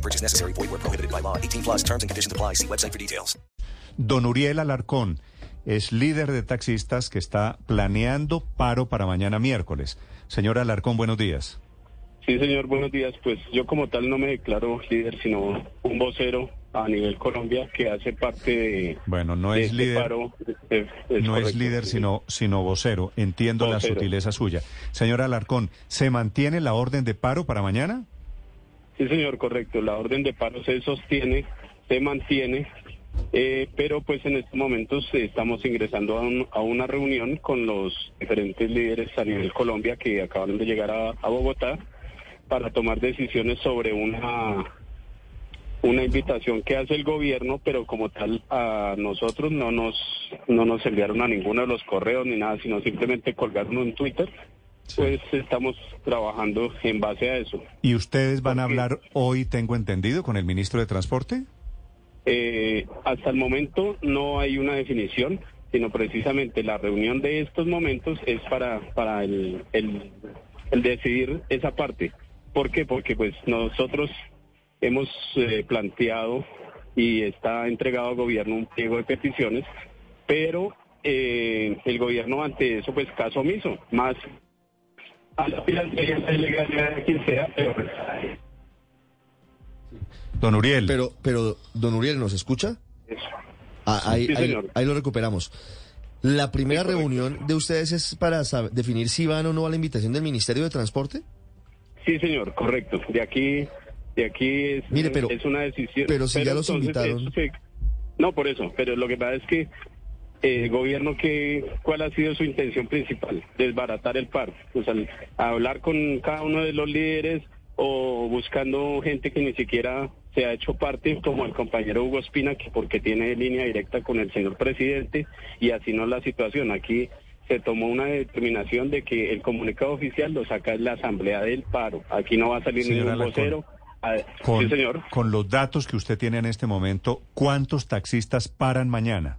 No purchase necessary. Void where prohibited by law. 18 plus terms and conditions apply. See website for details. Don Uriel Alarcón es líder de taxistas que está planeando paro para mañana miércoles. Señor Alarcón, buenos días. Sí, señor, buenos días. Pues yo como tal no me declaro líder, sino un vocero a nivel Colombia que hace parte de, Bueno, no de es este líder, paro. Es- es no es líder, sí. sino, sino vocero. Entiendo la sutileza suya. Señor Alarcón, ¿se mantiene la orden de paro para mañana? Sí, señor, correcto. La orden de paro se sostiene, se mantiene, eh, pero pues en estos momentos estamos ingresando a una reunión con los diferentes líderes a nivel Colombia que acabaron de llegar a, a Bogotá para tomar decisiones sobre una una invitación que hace el gobierno, pero como tal a nosotros no nos no nos enviaron a ninguno de los correos ni nada, sino simplemente colgaron un Twitter. Pues estamos trabajando en base a eso. ¿Y ustedes van a hablar hoy, tengo entendido, con el ministro de Transporte? Eh, hasta el momento no hay una definición, sino precisamente la reunión de estos momentos es para, para el, el, el decidir esa parte. ¿Por qué? Porque pues nosotros hemos eh, planteado y está entregado al gobierno un pliego de peticiones, pero eh, el gobierno ante eso pues caso omiso, más a la legalidad de quien sea, pero Don Uriel. Pero, pero, don Uriel, ¿nos escucha? eso. Ah, ahí, Sí, ahí- señor. ahí lo recuperamos. La primera Sí, reunión de ustedes es para definir si van o no a la invitación del Ministerio de Transporte. Sí, señor, correcto. De aquí, de aquí es, Mire, pero- es una decisión. pero si ya los invitaron. se- no, por eso. Pero lo que pasa es que eh, gobierno, que, ¿cuál ha sido su intención principal? Desbaratar el paro. O sea, hablar con cada uno de los líderes o buscando gente que ni siquiera se ha hecho parte, como el compañero Hugo Espina, que porque tiene línea directa con el señor presidente, y así no es la situación. Aquí se tomó una determinación de que el comunicado oficial lo saca en la asamblea del paro. Aquí no va a salir ningún vocero. Ah, Con, sí, señor. con los datos que usted tiene en este momento, ¿cuántos taxistas paran mañana?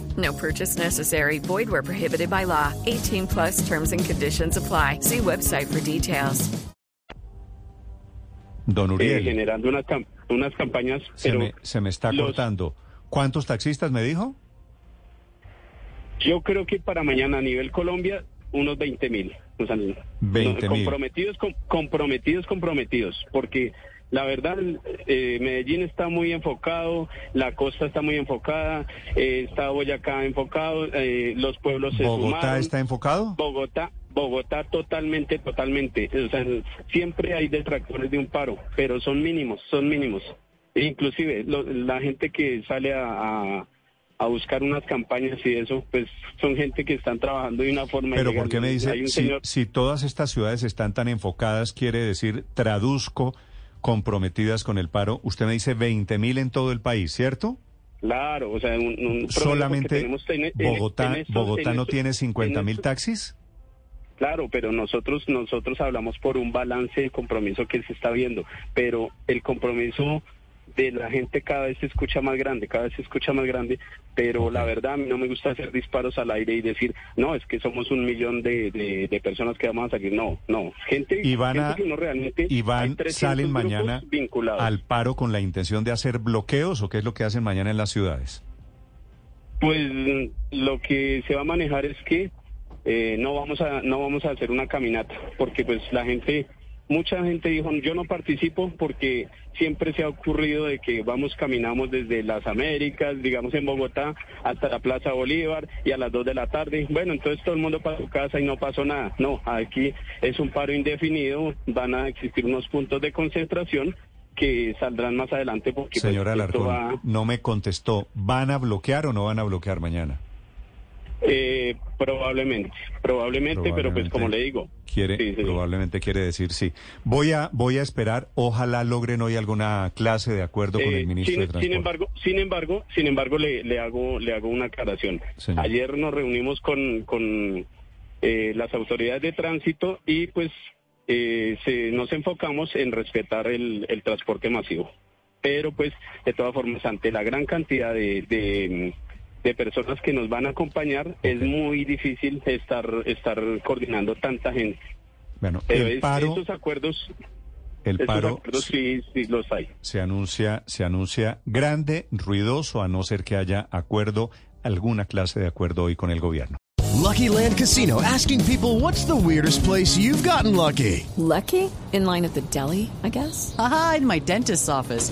No purchase necessary. Void where prohibited by law. 18 plus terms and conditions apply. See website for details. Don eh, Uriel, generando unas, cam- unas campañas, se, pero me, se me está los- cortando. ¿Cuántos taxistas me dijo? yo creo que para mañana a nivel Colombia unos 20 mil. O sea, 20.000. comprometidos, com- comprometidos, comprometidos, porque la verdad eh, Medellín está muy enfocado, la costa está muy enfocada, eh, está Boyacá enfocado, eh, los pueblos se ¿Bogotá sumaron. está enfocado? Bogotá, Bogotá totalmente, totalmente. O sea, siempre hay detractores de un paro, pero son mínimos, son mínimos. E inclusive lo- la gente que sale a, a- a buscar unas campañas y eso, pues son gente que están trabajando de una forma Pero. ¿por qué me dice, señor, si todas estas ciudades están tan enfocadas, quiere decir, traduzco, comprometidas con el paro, usted me dice 20 mil en todo el país, ¿cierto? claro, o sea, un, Solamente en- Bogotá, en Bogotá en no tiene en 50 mil taxis. Claro, pero nosotros nosotros hablamos por un balance de compromiso que se está viendo, pero el compromiso de la gente cada vez se escucha más grande, cada vez se escucha más grande, pero la verdad a mí no me gusta hacer disparos al aire y decir, no, es que somos un millón de, de, de personas que vamos a salir, no, no, gente, Y van a, que no realmente, y van, 300 salen mañana vinculados. al paro con la intención de hacer bloqueos o qué es lo que hacen mañana en las ciudades. Pues lo que se va a manejar es que eh, no vamos a no vamos a hacer una caminata porque pues la gente mucha gente dijo, yo no participo porque siempre se ha ocurrido de que vamos, caminamos desde las Américas, digamos en Bogotá, hasta la Plaza Bolívar y a las 2 de la tarde. Bueno, entonces todo el mundo para su casa y no pasó nada. No, aquí es un paro indefinido, van a existir unos puntos de concentración que saldrán más adelante porque pues, Señora Alarcón, no me contestó. ¿Van a bloquear o no van a bloquear mañana? Eh, probablemente, probablemente, pero pues como le digo. Quiere, Sí, señor. probablemente quiere decir sí. Voy a, voy a esperar. Ojalá logren hoy alguna clase de acuerdo con Eh, el ministro sin, de Transporte. sin embargo, sin embargo, sin embargo, le, le hago le hago una aclaración. Señor. Ayer nos reunimos con, con eh, las autoridades de tránsito y pues eh, se, nos enfocamos en respetar el, el transporte masivo. Pero pues, de todas formas, ante la gran cantidad de, de, de personas que nos van a acompañar, es muy difícil estar estar coordinando tanta gente. bueno, Pero el es- paro, estos acuerdos, el estos paro acuerdos sí, sí los hay. se anuncia, se anuncia grande, ruidoso, a no ser que haya acuerdo, alguna clase de acuerdo hoy con el gobierno. Lucky Land Casino asking people what's the weirdest place you've gotten lucky? Lucky? In line at the deli, I guess? Aha, in my dentist's office.